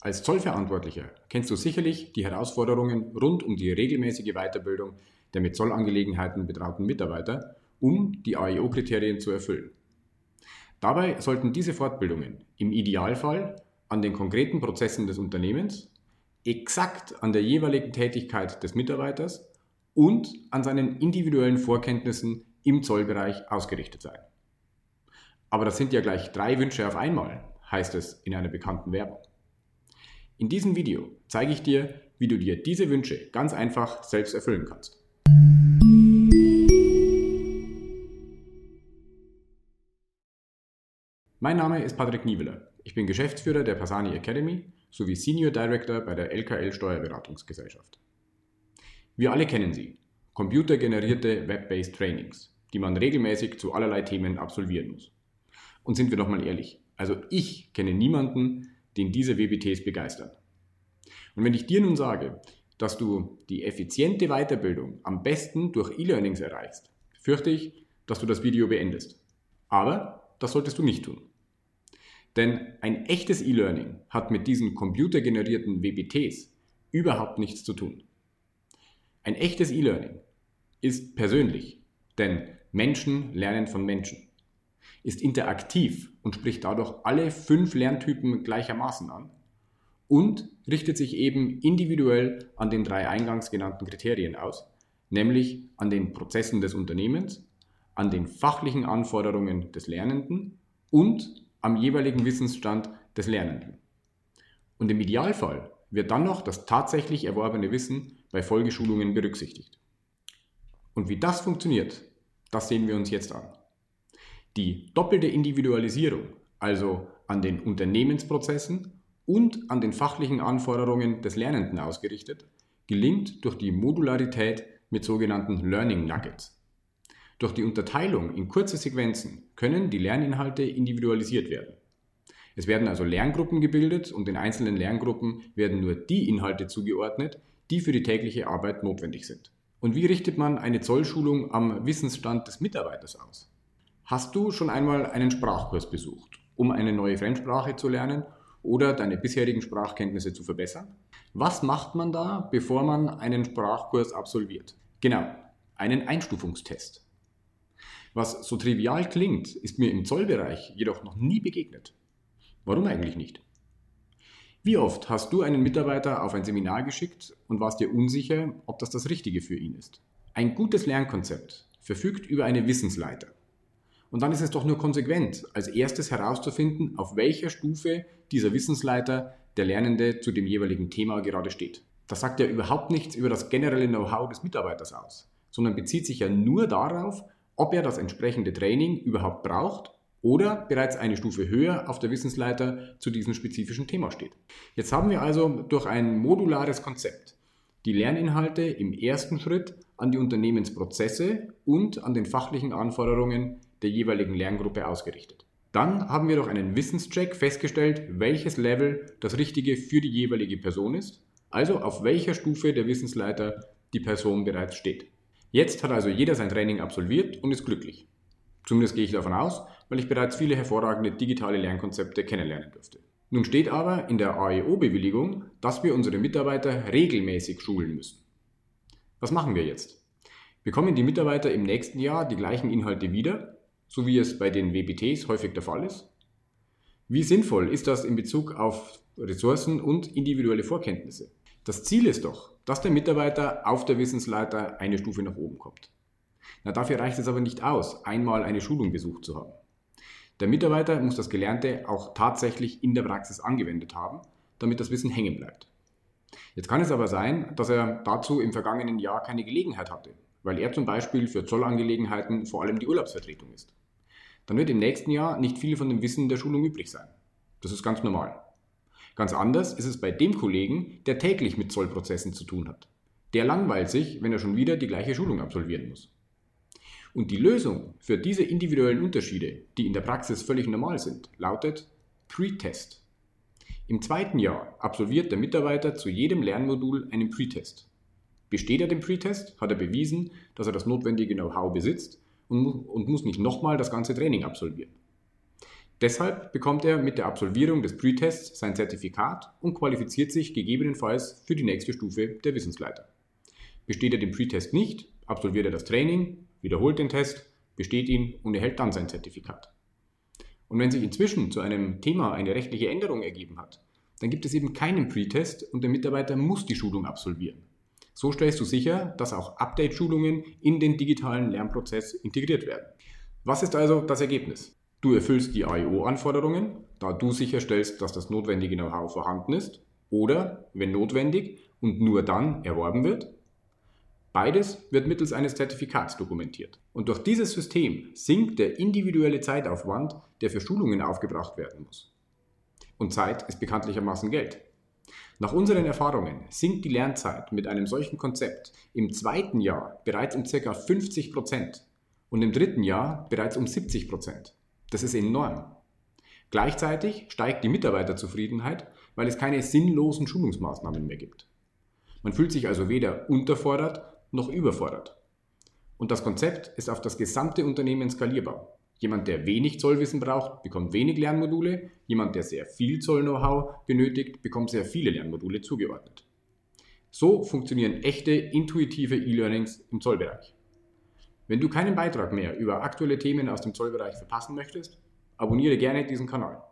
Als Zollverantwortlicher kennst du sicherlich die Herausforderungen rund um die regelmäßige Weiterbildung der mit Zollangelegenheiten betrauten Mitarbeiter, um die AEO-Kriterien zu erfüllen. Dabei sollten diese Fortbildungen im Idealfall an den konkreten Prozessen des Unternehmens, exakt an der jeweiligen Tätigkeit des Mitarbeiters und an seinen individuellen Vorkenntnissen im Zollbereich ausgerichtet sein. Aber das sind ja gleich drei Wünsche auf einmal, heißt es in einer bekannten Werbung. In diesem Video zeige ich dir, wie du dir diese Wünsche ganz einfach selbst erfüllen kannst. Mein Name ist Patrick Nieveler. Ich bin Geschäftsführer der Pasani Academy sowie Senior Director bei der LKL Steuerberatungsgesellschaft. Wir alle kennen sie, computergenerierte Web-based Trainings, die man regelmäßig zu allerlei Themen absolvieren muss. Und sind wir doch mal ehrlich, also ich kenne niemanden, den diese WBTs begeistern. Und wenn ich dir nun sage, dass du die effiziente Weiterbildung am besten durch E-Learnings erreichst, fürchte ich, dass du das Video beendest. Aber das solltest du nicht tun. Denn ein echtes E-Learning hat mit diesen computergenerierten WBTs überhaupt nichts zu tun. Ein echtes E-Learning ist persönlich, denn Menschen lernen von Menschen ist interaktiv und spricht dadurch alle fünf Lerntypen gleichermaßen an und richtet sich eben individuell an den drei eingangs genannten Kriterien aus, nämlich an den Prozessen des Unternehmens, an den fachlichen Anforderungen des Lernenden und am jeweiligen Wissensstand des Lernenden. Und im Idealfall wird dann noch das tatsächlich erworbene Wissen bei Folgeschulungen berücksichtigt. Und wie das funktioniert, das sehen wir uns jetzt an. Die doppelte Individualisierung, also an den Unternehmensprozessen und an den fachlichen Anforderungen des Lernenden ausgerichtet, gelingt durch die Modularität mit sogenannten Learning Nuggets. Durch die Unterteilung in kurze Sequenzen können die Lerninhalte individualisiert werden. Es werden also Lerngruppen gebildet und den einzelnen Lerngruppen werden nur die Inhalte zugeordnet, die für die tägliche Arbeit notwendig sind. Und wie richtet man eine Zollschulung am Wissensstand des Mitarbeiters aus? Hast du schon einmal einen Sprachkurs besucht, um eine neue Fremdsprache zu lernen oder deine bisherigen Sprachkenntnisse zu verbessern? Was macht man da, bevor man einen Sprachkurs absolviert? Genau, einen Einstufungstest. Was so trivial klingt, ist mir im Zollbereich jedoch noch nie begegnet. Warum eigentlich nicht? Wie oft hast du einen Mitarbeiter auf ein Seminar geschickt und warst dir unsicher, ob das das Richtige für ihn ist? Ein gutes Lernkonzept verfügt über eine Wissensleiter. Und dann ist es doch nur konsequent, als erstes herauszufinden, auf welcher Stufe dieser Wissensleiter der Lernende zu dem jeweiligen Thema gerade steht. Das sagt ja überhaupt nichts über das generelle Know-how des Mitarbeiters aus, sondern bezieht sich ja nur darauf, ob er das entsprechende Training überhaupt braucht oder bereits eine Stufe höher auf der Wissensleiter zu diesem spezifischen Thema steht. Jetzt haben wir also durch ein modulares Konzept die Lerninhalte im ersten Schritt an die Unternehmensprozesse und an den fachlichen Anforderungen der jeweiligen Lerngruppe ausgerichtet. Dann haben wir durch einen Wissenscheck festgestellt, welches Level das Richtige für die jeweilige Person ist, also auf welcher Stufe der Wissensleiter die Person bereits steht. Jetzt hat also jeder sein Training absolviert und ist glücklich. Zumindest gehe ich davon aus, weil ich bereits viele hervorragende digitale Lernkonzepte kennenlernen durfte. Nun steht aber in der AEO-Bewilligung, dass wir unsere Mitarbeiter regelmäßig schulen müssen. Was machen wir jetzt? Bekommen die Mitarbeiter im nächsten Jahr die gleichen Inhalte wieder so wie es bei den WBTs häufig der Fall ist? Wie sinnvoll ist das in Bezug auf Ressourcen und individuelle Vorkenntnisse? Das Ziel ist doch, dass der Mitarbeiter auf der Wissensleiter eine Stufe nach oben kommt. Na, dafür reicht es aber nicht aus, einmal eine Schulung besucht zu haben. Der Mitarbeiter muss das Gelernte auch tatsächlich in der Praxis angewendet haben, damit das Wissen hängen bleibt. Jetzt kann es aber sein, dass er dazu im vergangenen Jahr keine Gelegenheit hatte, weil er zum Beispiel für Zollangelegenheiten vor allem die Urlaubsvertretung ist dann wird im nächsten Jahr nicht viel von dem Wissen der Schulung übrig sein. Das ist ganz normal. Ganz anders ist es bei dem Kollegen, der täglich mit Zollprozessen zu tun hat. Der langweilt sich, wenn er schon wieder die gleiche Schulung absolvieren muss. Und die Lösung für diese individuellen Unterschiede, die in der Praxis völlig normal sind, lautet Pre-Test. Im zweiten Jahr absolviert der Mitarbeiter zu jedem Lernmodul einen Pre-Test. Besteht er den Pre-Test, hat er bewiesen, dass er das notwendige Know-how besitzt und, und muss nicht nochmal das ganze Training absolvieren. Deshalb bekommt er mit der Absolvierung des Pre-Tests sein Zertifikat und qualifiziert sich gegebenenfalls für die nächste Stufe der Wissensleiter. Besteht er den Pre-Test nicht, absolviert er das Training, wiederholt den Test, besteht ihn und erhält dann sein Zertifikat. Und wenn sich inzwischen zu einem Thema eine rechtliche Änderung ergeben hat, dann gibt es eben keinen Pre-Test und der Mitarbeiter muss die Schulung absolvieren. So stellst du sicher, dass auch Update-Schulungen in den digitalen Lernprozess integriert werden. Was ist also das Ergebnis? Du erfüllst die AIO-Anforderungen, da du sicherstellst, dass das notwendige Know-how vorhanden ist oder, wenn notwendig und nur dann erworben wird. Beides wird mittels eines Zertifikats dokumentiert. Und durch dieses System sinkt der individuelle Zeitaufwand, der für Schulungen aufgebracht werden muss. Und Zeit ist bekanntlichermaßen Geld. Nach unseren Erfahrungen sinkt die Lernzeit mit einem solchen Konzept im zweiten Jahr bereits um ca. 50 Prozent und im dritten Jahr bereits um 70 Prozent. Das ist enorm. Gleichzeitig steigt die Mitarbeiterzufriedenheit, weil es keine sinnlosen Schulungsmaßnahmen mehr gibt. Man fühlt sich also weder unterfordert noch überfordert. Und das Konzept ist auf das gesamte Unternehmen skalierbar. Jemand, der wenig Zollwissen braucht, bekommt wenig Lernmodule. Jemand, der sehr viel Zoll-Know-how benötigt, bekommt sehr viele Lernmodule zugeordnet. So funktionieren echte, intuitive E-Learnings im Zollbereich. Wenn du keinen Beitrag mehr über aktuelle Themen aus dem Zollbereich verpassen möchtest, abonniere gerne diesen Kanal.